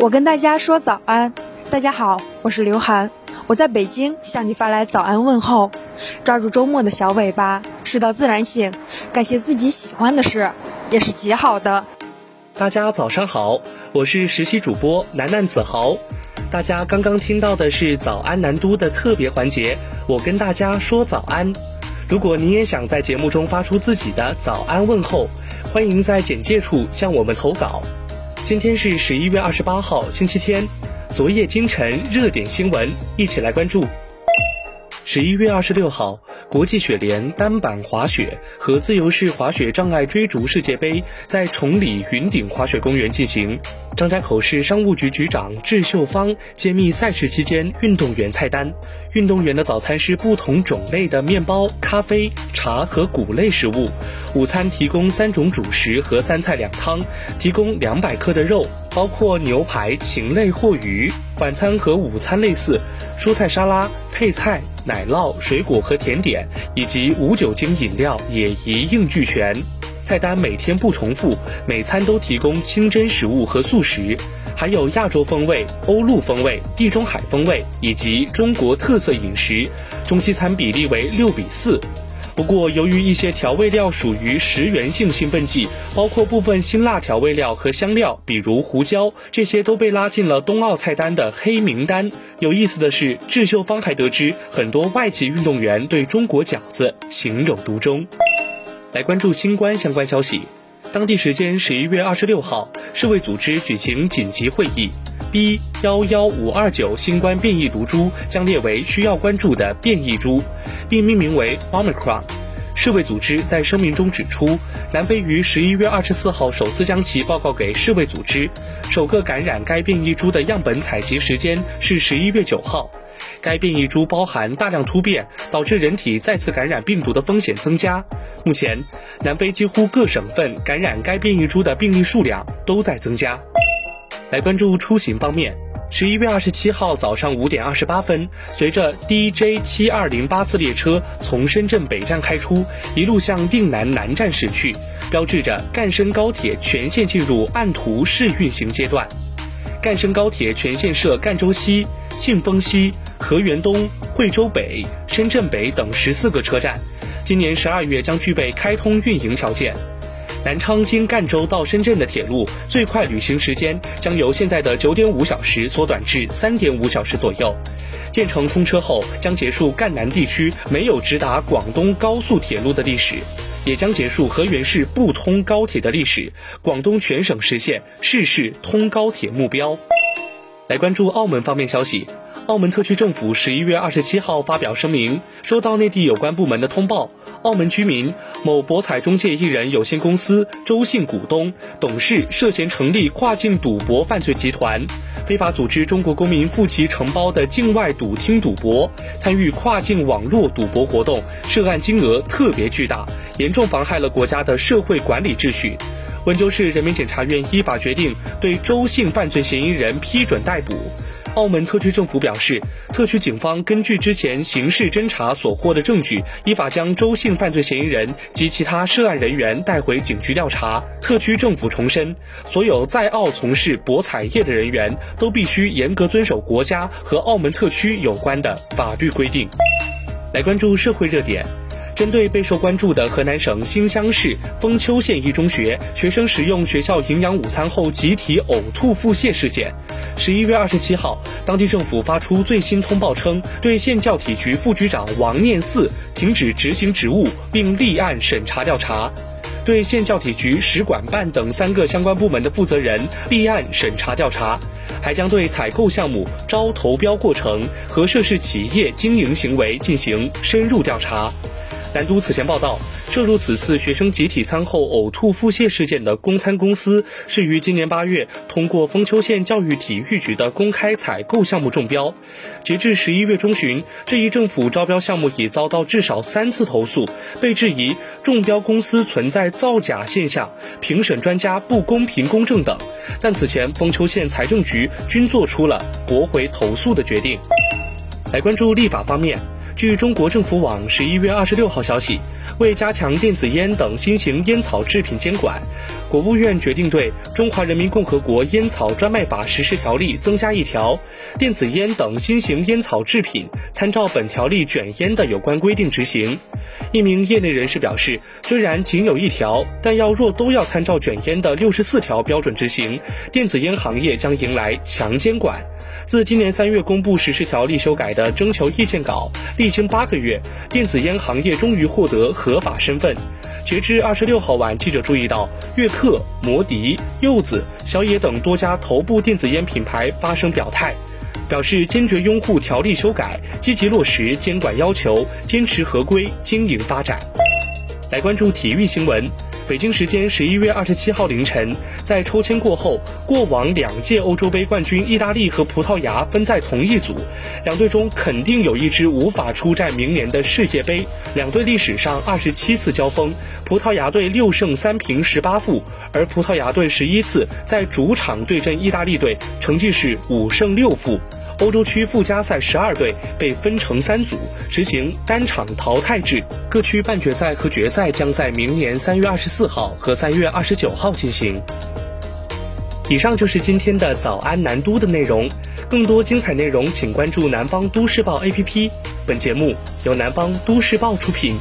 我跟大家说早安，大家好，我是刘涵，我在北京向你发来早安问候。抓住周末的小尾巴，睡到自然醒，干些自己喜欢的事，也是极好的。大家早上好，我是实习主播楠楠子豪。大家刚刚听到的是早安南都的特别环节，我跟大家说早安。如果你也想在节目中发出自己的早安问候，欢迎在简介处向我们投稿。今天是十一月二十八号，星期天。昨夜今晨热点新闻，一起来关注。十一月二十六号，国际雪联单板滑雪和自由式滑雪障碍追逐世界杯在崇礼云顶滑雪公园进行。张家口市商务局局长智秀芳揭秘赛事期间运动员菜单。运动员的早餐是不同种类的面包、咖啡、茶和谷类食物。午餐提供三种主食和三菜两汤，提供两百克的肉，包括牛排、禽类或鱼。晚餐和午餐类似，蔬菜沙拉、配菜、奶酪、水果和甜点，以及无酒精饮料也一应俱全。菜单每天不重复，每餐都提供清真食物和素食，还有亚洲风味、欧陆风味、地中海风味以及中国特色饮食，中西餐比例为六比四。不过，由于一些调味料属于食源性兴奋剂，包括部分辛辣调味料和香料，比如胡椒，这些都被拉进了冬奥菜单的黑名单。有意思的是，智秀芳还得知很多外籍运动员对中国饺子情有独钟。来关注新冠相关消息。当地时间十一月二十六号，世卫组织举行紧急会议，B 幺幺五二九新冠变异毒株将列为需要关注的变异株，并命名为 Omicron。世卫组织在声明中指出，南非于十一月二十四号首次将其报告给世卫组织。首个感染该变异株的样本采集时间是十一月九号。该变异株包含大量突变，导致人体再次感染病毒的风险增加。目前，南非几乎各省份感染该变异株的病例数量都在增加。来关注出行方面。十一月二十七号早上五点二十八分，随着 DJ 七二零八次列车从深圳北站开出，一路向定南南站驶去，标志着赣深高铁全线进入按图试运行阶段。赣深高铁全线设赣州西、信丰西、河源东、惠州北、深圳北等十四个车站，今年十二月将具备开通运营条件。南昌经赣州到深圳的铁路最快旅行时间将由现在的九点五小时缩短至三点五小时左右。建成通车后，将结束赣南地区没有直达广东高速铁路的历史，也将结束河源市不通高铁的历史。广东全省实现市市通高铁目标。来关注澳门方面消息。澳门特区政府十一月二十七号发表声明，收到内地有关部门的通报，澳门居民某博彩中介艺人有限公司周姓股东、董事涉嫌成立跨境赌博犯罪集团，非法组织中国公民赴其承包的境外赌厅赌博，参与跨境网络赌博活动，涉案金额特别巨大，严重妨害了国家的社会管理秩序。温州市人民检察院依法决定对周姓犯罪嫌疑人批准逮捕。澳门特区政府表示，特区警方根据之前刑事侦查所获的证据，依法将周姓犯罪嫌疑人及其他涉案人员带回警局调查。特区政府重申，所有在澳从事博彩业的人员都必须严格遵守国家和澳门特区有关的法律规定。来关注社会热点。针对备受关注的河南省新乡市封丘县一中学学生食用学校营养午餐后集体呕吐腹泻事件，十一月二十七号，当地政府发出最新通报称，对县教体局副局长王念四停止执行职务，并立案审查调查；对县教体局使管办等三个相关部门的负责人立案审查调查，还将对采购项目、招投标过程和涉事企业经营行为进行深入调查。南都此前报道，涉入此次学生集体餐后呕吐腹泻事件的供餐公司，是于今年八月通过丰丘县教育体育局的公开采购项目中标。截至十一月中旬，这一政府招标项目已遭到至少三次投诉，被质疑中标公司存在造假现象、评审专家不公平公正等。但此前丰丘县财政局均做出了驳回投诉的决定。来关注立法方面。据中国政府网十一月二十六号消息，为加强电子烟等新型烟草制品监管，国务院决定对《中华人民共和国烟草专卖法实施条例》增加一条，电子烟等新型烟草制品参照本条例卷烟的有关规定执行。一名业内人士表示，虽然仅有一条，但要若都要参照卷烟的六十四条标准执行，电子烟行业将迎来强监管。自今年三月公布实施条例修改的征求意见稿，历经八个月，电子烟行业终于获得合法身份。截至二十六号晚，记者注意到，悦客、摩迪、柚子、小野等多家头部电子烟品牌发声表态，表示坚决拥护条例修改，积极落实监管要求，坚持合规经营发展。来关注体育新闻。北京时间十一月二十七号凌晨，在抽签过后，过往两届欧洲杯冠军意大利和葡萄牙分在同一组，两队中肯定有一支无法出战明年的世界杯。两队历史上二十七次交锋，葡萄牙队六胜三平十八负，而葡萄牙队十一次在主场对阵意大利队，成绩是五胜六负。欧洲区附加赛十二队被分成三组，实行单场淘汰制。各区半决赛和决赛将在明年三月二十四四号和三月二十九号进行。以上就是今天的早安南都的内容，更多精彩内容请关注南方都市报 APP。本节目由南方都市报出品。